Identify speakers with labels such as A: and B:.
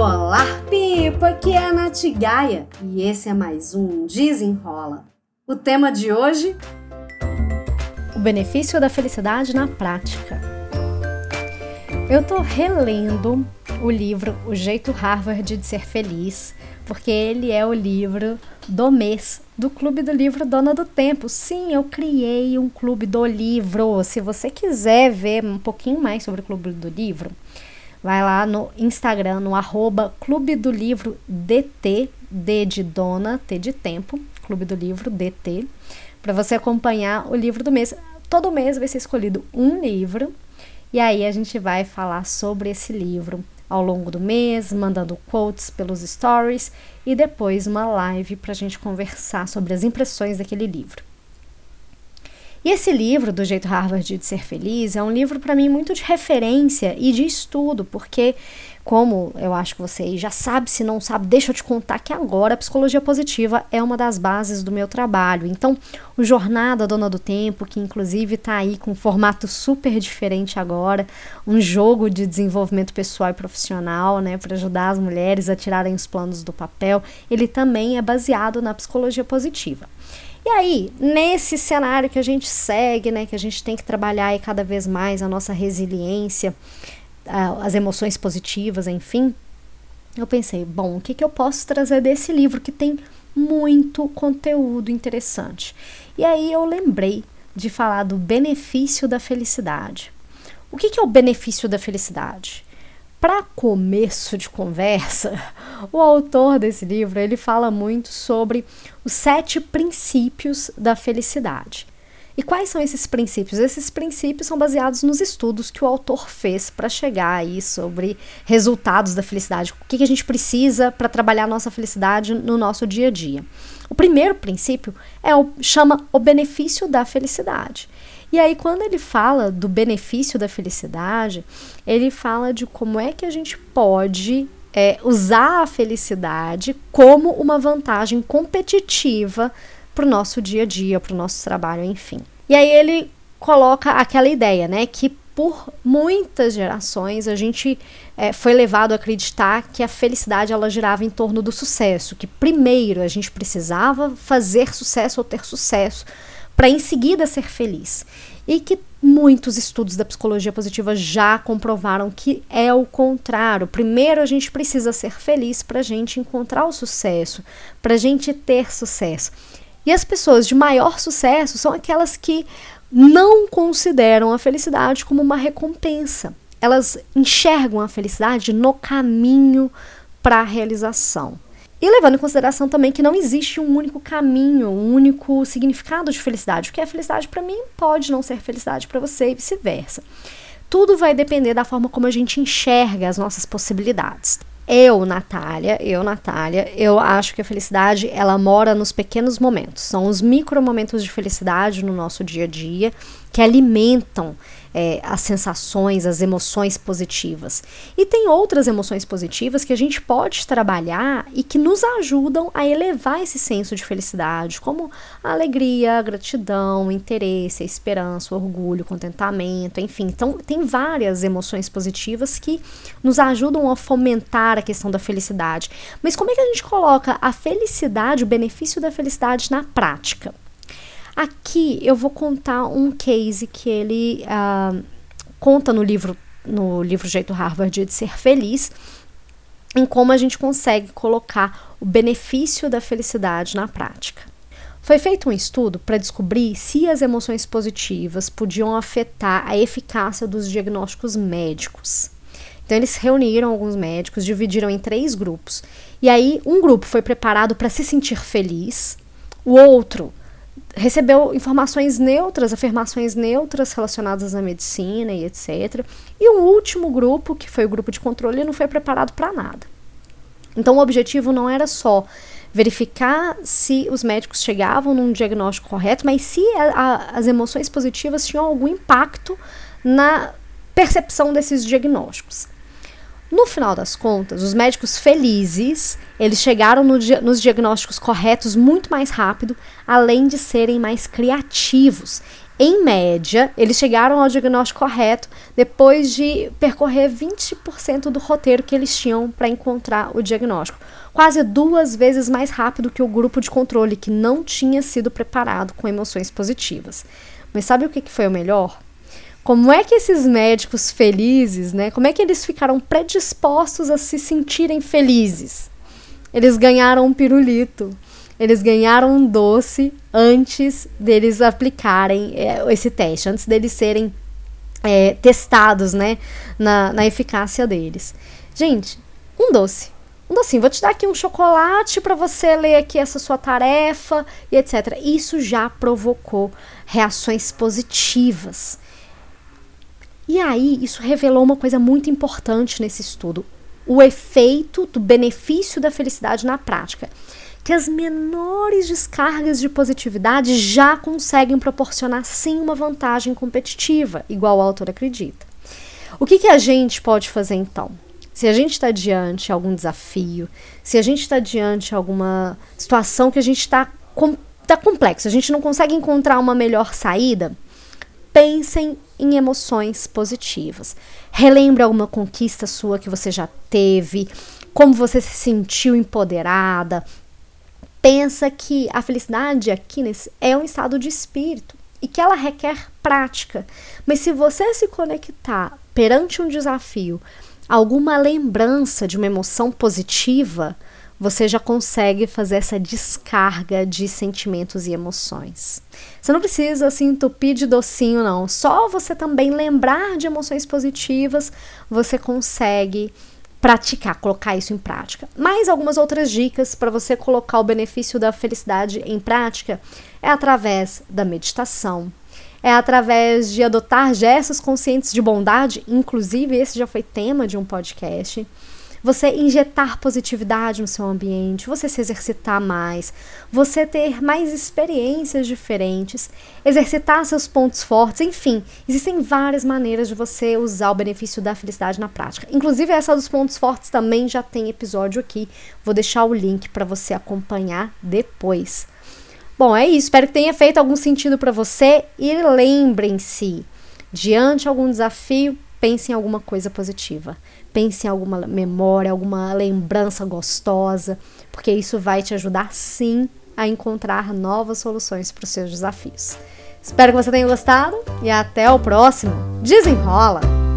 A: Olá, Pipa! Aqui é a Nath Gaia e esse é mais um Desenrola. O tema de hoje?
B: O benefício da felicidade na prática. Eu tô relendo o livro O Jeito Harvard de Ser Feliz, porque ele é o livro do mês do Clube do Livro Dona do Tempo. Sim, eu criei um Clube do Livro. Se você quiser ver um pouquinho mais sobre o Clube do Livro, vai lá no Instagram, no arroba Clube do Livro DT, D de Dona, T de Tempo, Clube do Livro DT, para você acompanhar o livro do mês. Todo mês vai ser escolhido um livro e aí a gente vai falar sobre esse livro ao longo do mês, mandando quotes pelos stories e depois uma live para a gente conversar sobre as impressões daquele livro. E esse livro, Do Jeito Harvard de Ser Feliz, é um livro para mim muito de referência e de estudo, porque, como eu acho que você já sabe, se não sabe, deixa eu te contar que agora a psicologia positiva é uma das bases do meu trabalho. Então, o Jornada Dona do Tempo, que inclusive está aí com um formato super diferente agora, um jogo de desenvolvimento pessoal e profissional, né, para ajudar as mulheres a tirarem os planos do papel, ele também é baseado na psicologia positiva. E aí, nesse cenário que a gente segue, né, que a gente tem que trabalhar aí cada vez mais a nossa resiliência, as emoções positivas, enfim, eu pensei, bom, o que, que eu posso trazer desse livro que tem muito conteúdo interessante? E aí eu lembrei de falar do benefício da felicidade. O que, que é o benefício da felicidade? Para começo de conversa, o autor desse livro ele fala muito sobre os sete princípios da felicidade. E quais são esses princípios? Esses princípios são baseados nos estudos que o autor fez para chegar aí sobre resultados da felicidade. O que, que a gente precisa para trabalhar a nossa felicidade no nosso dia a dia. O primeiro princípio é o chama o benefício da felicidade. E aí, quando ele fala do benefício da felicidade, ele fala de como é que a gente pode é, usar a felicidade como uma vantagem competitiva para o nosso dia a dia, para o nosso trabalho, enfim. E aí ele coloca aquela ideia, né, que por muitas gerações a gente é, foi levado a acreditar que a felicidade ela girava em torno do sucesso, que primeiro a gente precisava fazer sucesso ou ter sucesso para em seguida ser feliz. E que muitos estudos da psicologia positiva já comprovaram que é o contrário. Primeiro a gente precisa ser feliz para a gente encontrar o sucesso, para a gente ter sucesso. E as pessoas de maior sucesso são aquelas que não consideram a felicidade como uma recompensa. Elas enxergam a felicidade no caminho para a realização. E levando em consideração também que não existe um único caminho, um único significado de felicidade. O que é felicidade para mim pode não ser felicidade para você e vice-versa. Tudo vai depender da forma como a gente enxerga as nossas possibilidades. Eu, Natália, eu, Natália, eu acho que a felicidade ela mora nos pequenos momentos. São os micro momentos de felicidade no nosso dia a dia que alimentam é, as sensações, as emoções positivas. E tem outras emoções positivas que a gente pode trabalhar e que nos ajudam a elevar esse senso de felicidade, como a alegria, a gratidão, o interesse, a esperança, o orgulho, o contentamento, enfim. Então, tem várias emoções positivas que nos ajudam a fomentar a questão da felicidade. Mas como é que a gente coloca a felicidade, o benefício da felicidade na prática? Aqui eu vou contar um case que ele uh, conta no livro, no livro Jeito Harvard de Ser Feliz, em como a gente consegue colocar o benefício da felicidade na prática. Foi feito um estudo para descobrir se as emoções positivas podiam afetar a eficácia dos diagnósticos médicos. Então, eles reuniram alguns médicos, dividiram em três grupos. E aí, um grupo foi preparado para se sentir feliz, o outro recebeu informações neutras, afirmações neutras relacionadas à medicina e etc. E o último grupo, que foi o grupo de controle, não foi preparado para nada. Então o objetivo não era só verificar se os médicos chegavam num diagnóstico correto, mas se a, a, as emoções positivas tinham algum impacto na percepção desses diagnósticos. No final das contas, os médicos felizes, eles chegaram no nos diagnósticos corretos muito mais rápido, além de serem mais criativos. em média, eles chegaram ao diagnóstico correto depois de percorrer 20% do roteiro que eles tinham para encontrar o diagnóstico. Quase duas vezes mais rápido que o grupo de controle, que não tinha sido preparado com emoções positivas. Mas sabe o que foi o melhor? Como é que esses médicos felizes, né? Como é que eles ficaram predispostos a se sentirem felizes? Eles ganharam um pirulito eles ganharam um doce antes deles aplicarem é, esse teste, antes deles serem é, testados, né, na, na eficácia deles. Gente, um doce. Um docinho, vou te dar aqui um chocolate para você ler aqui essa sua tarefa e etc. Isso já provocou reações positivas. E aí, isso revelou uma coisa muito importante nesse estudo: o efeito do benefício da felicidade na prática que as menores descargas de positividade já conseguem proporcionar sim uma vantagem competitiva, igual o autor acredita. O que, que a gente pode fazer então? Se a gente está diante de algum desafio, se a gente está diante de alguma situação que a gente está com, tá complexo, a gente não consegue encontrar uma melhor saída, pensem em emoções positivas. Relembre alguma conquista sua que você já teve, como você se sentiu empoderada, pensa que a felicidade aqui nesse, é um estado de espírito e que ela requer prática. Mas se você se conectar perante um desafio, alguma lembrança de uma emoção positiva, você já consegue fazer essa descarga de sentimentos e emoções. Você não precisa se entupir de docinho, não. Só você também lembrar de emoções positivas, você consegue praticar, colocar isso em prática. Mais algumas outras dicas para você colocar o benefício da felicidade em prática é através da meditação, é através de adotar gestos conscientes de bondade, inclusive esse já foi tema de um podcast você injetar positividade no seu ambiente, você se exercitar mais, você ter mais experiências diferentes, exercitar seus pontos fortes, enfim, existem várias maneiras de você usar o benefício da felicidade na prática. Inclusive essa dos pontos fortes também já tem episódio aqui. Vou deixar o link para você acompanhar depois. Bom, é isso. Espero que tenha feito algum sentido para você e lembrem-se, diante de algum desafio, pense em alguma coisa positiva. Pense em alguma memória, alguma lembrança gostosa, porque isso vai te ajudar sim a encontrar novas soluções para os seus desafios. Espero que você tenha gostado e até o próximo. Desenrola!